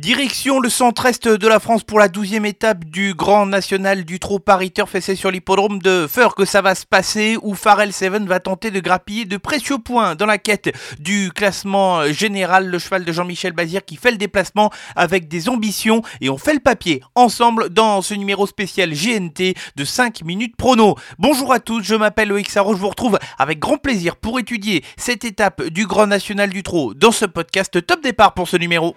Direction le centre-est de la France pour la douzième étape du Grand National du Trot Paris Turf et c'est sur l'hippodrome de Feur que ça va se passer où Pharrell Seven va tenter de grappiller de précieux points dans la quête du classement général. Le cheval de Jean-Michel Bazir qui fait le déplacement avec des ambitions et on fait le papier ensemble dans ce numéro spécial GNT de 5 minutes prono. Bonjour à tous, je m'appelle Loïc Sarro, je vous retrouve avec grand plaisir pour étudier cette étape du Grand National du Trot dans ce podcast. Top départ pour ce numéro.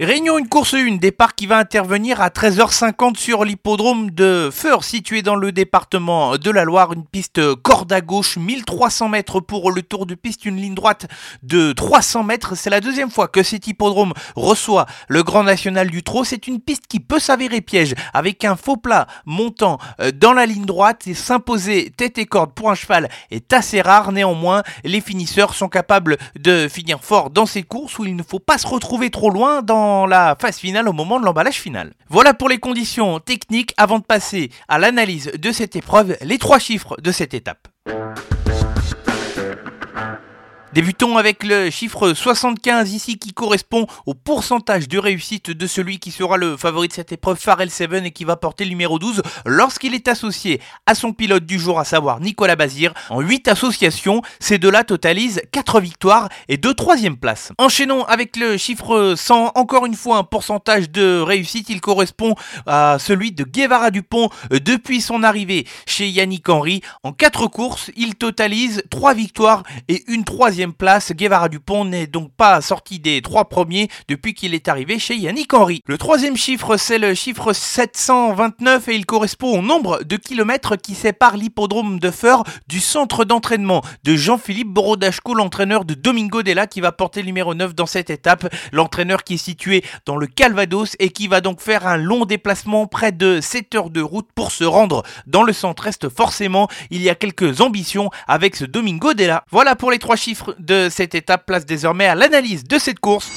Réunion une course 1, départ qui va intervenir à 13h50 sur l'hippodrome de Feur, situé dans le département de la Loire. Une piste corde à gauche, 1300 mètres pour le tour de piste, une ligne droite de 300 mètres. C'est la deuxième fois que cet hippodrome reçoit le Grand National du Trot. C'est une piste qui peut s'avérer piège, avec un faux plat montant euh, dans la ligne droite et s'imposer tête et corde pour un cheval est assez rare. Néanmoins, les finisseurs sont capables de finir fort dans ces courses où il ne faut pas se retrouver trop loin dans la phase finale au moment de l'emballage final. Voilà pour les conditions techniques avant de passer à l'analyse de cette épreuve, les trois chiffres de cette étape. Débutons avec le chiffre 75 ici qui correspond au pourcentage de réussite de celui qui sera le favori de cette épreuve, Pharrell Seven, et qui va porter le numéro 12 lorsqu'il est associé à son pilote du jour, à savoir Nicolas Bazir. En 8 associations, ces deux-là totalisent 4 victoires et 2 troisième places. Enchaînons avec le chiffre 100, encore une fois un pourcentage de réussite, il correspond à celui de Guevara Dupont depuis son arrivée chez Yannick Henry. En 4 courses, il totalise 3 victoires et une troisième place. Guevara Dupont n'est donc pas sorti des trois premiers depuis qu'il est arrivé chez Yannick Henry. Le troisième chiffre, c'est le chiffre 729 et il correspond au nombre de kilomètres qui séparent l'hippodrome de Feur du centre d'entraînement de Jean-Philippe Borodachko, l'entraîneur de Domingo Della qui va porter le numéro 9 dans cette étape. L'entraîneur qui est situé dans le Calvados et qui va donc faire un long déplacement près de 7 heures de route pour se rendre dans le centre-est. Forcément, il y a quelques ambitions avec ce Domingo Della. Voilà pour les trois chiffres de cette étape place désormais à l'analyse de cette course.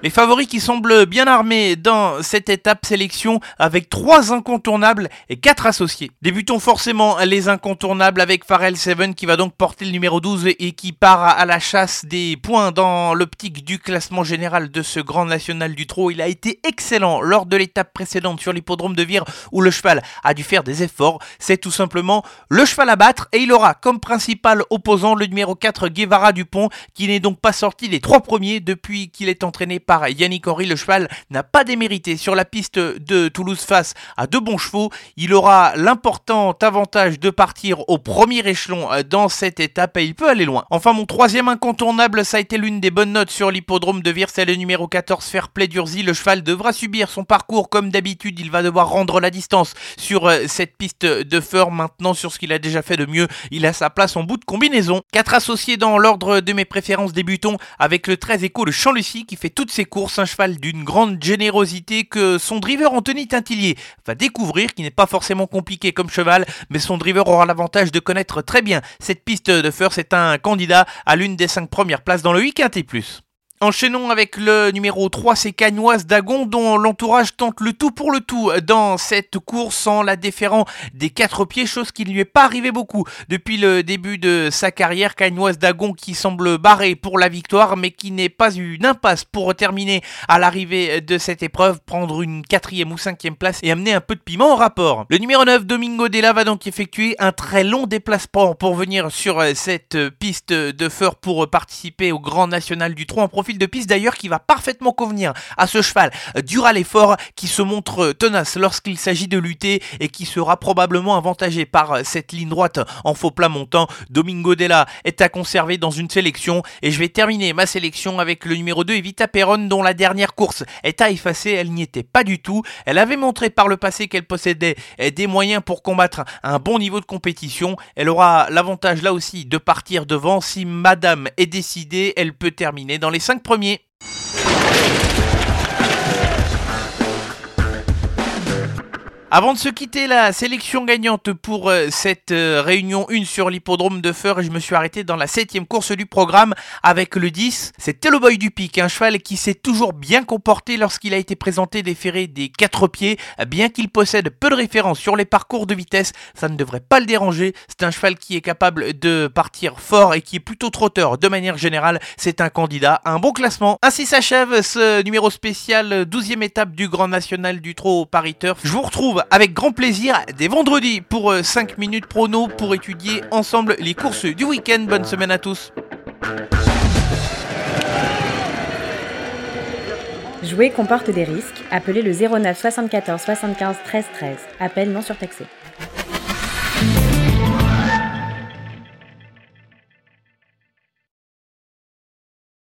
Les favoris qui semblent bien armés dans cette étape sélection avec trois incontournables et quatre associés. Débutons forcément les incontournables avec Pharrell Seven qui va donc porter le numéro 12 et qui part à la chasse des points dans l'optique du classement général de ce grand national du trot. Il a été excellent lors de l'étape précédente sur l'hippodrome de Vire où le cheval a dû faire des efforts. C'est tout simplement le cheval à battre et il aura comme principal opposant le numéro 4 Guevara Dupont qui n'est donc pas sorti des trois premiers depuis qu'il est entraîné par Yannick Henry. Le cheval n'a pas démérité sur la piste de Toulouse face à deux bons chevaux. Il aura l'important avantage de partir au premier échelon euh, dans cette étape et il peut aller loin. Enfin, mon troisième incontournable, ça a été l'une des bonnes notes sur l'hippodrome de Vire, le numéro 14 Fairplay d'Urzi. Le cheval devra subir son parcours comme d'habitude. Il va devoir rendre la distance sur euh, cette piste de Feur. Maintenant, sur ce qu'il a déjà fait de mieux, il a sa place en bout de combinaison. Quatre associés dans l'ordre de mes préférences débutons avec le 13 écho de Champ-Lucie qui fait toutes ses course, un cheval d'une grande générosité que son driver Anthony Tintillier va découvrir, qui n'est pas forcément compliqué comme cheval, mais son driver aura l'avantage de connaître très bien cette piste de Feur. C'est un candidat à l'une des cinq premières places dans le week-end et. Enchaînons avec le numéro 3, c'est Cagnoise Dagon, dont l'entourage tente le tout pour le tout dans cette course en la déférant des quatre pieds, chose qui ne lui est pas arrivé beaucoup depuis le début de sa carrière. Cagnoise Dagon qui semble barré pour la victoire, mais qui n'est pas une impasse pour terminer à l'arrivée de cette épreuve, prendre une quatrième ou cinquième place et amener un peu de piment au rapport. Le numéro 9, Domingo Della, va donc effectuer un très long déplacement pour venir sur cette piste de feur pour participer au Grand National du Trot en de piste d'ailleurs qui va parfaitement convenir à ce cheval dur à l'effort qui se montre tenace lorsqu'il s'agit de lutter et qui sera probablement avantagé par cette ligne droite en faux plat montant. Domingo Della est à conserver dans une sélection et je vais terminer ma sélection avec le numéro 2 Evita Perron dont la dernière course est à effacer, elle n'y était pas du tout. Elle avait montré par le passé qu'elle possédait des moyens pour combattre un bon niveau de compétition. Elle aura l'avantage là aussi de partir devant. Si madame est décidée, elle peut terminer dans les 5 premier. Avant de se quitter, la sélection gagnante pour euh, cette euh, réunion 1 sur l'hippodrome de Feur, je me suis arrêté dans la septième course du programme avec le 10. C'était le boy du pic, un cheval qui s'est toujours bien comporté lorsqu'il a été présenté ferrés des quatre pieds. Bien qu'il possède peu de références sur les parcours de vitesse, ça ne devrait pas le déranger. C'est un cheval qui est capable de partir fort et qui est plutôt trotteur de manière générale. C'est un candidat à un bon classement. Ainsi s'achève ce numéro spécial 12e étape du Grand National du Trot Paris Turf. Je vous retrouve avec grand plaisir dès vendredi pour 5 euh, minutes prono pour étudier ensemble les courses du week-end. Bonne semaine à tous. Jouer comporte des risques. Appelez le 09 74 75 13 13. Appel non surtaxé.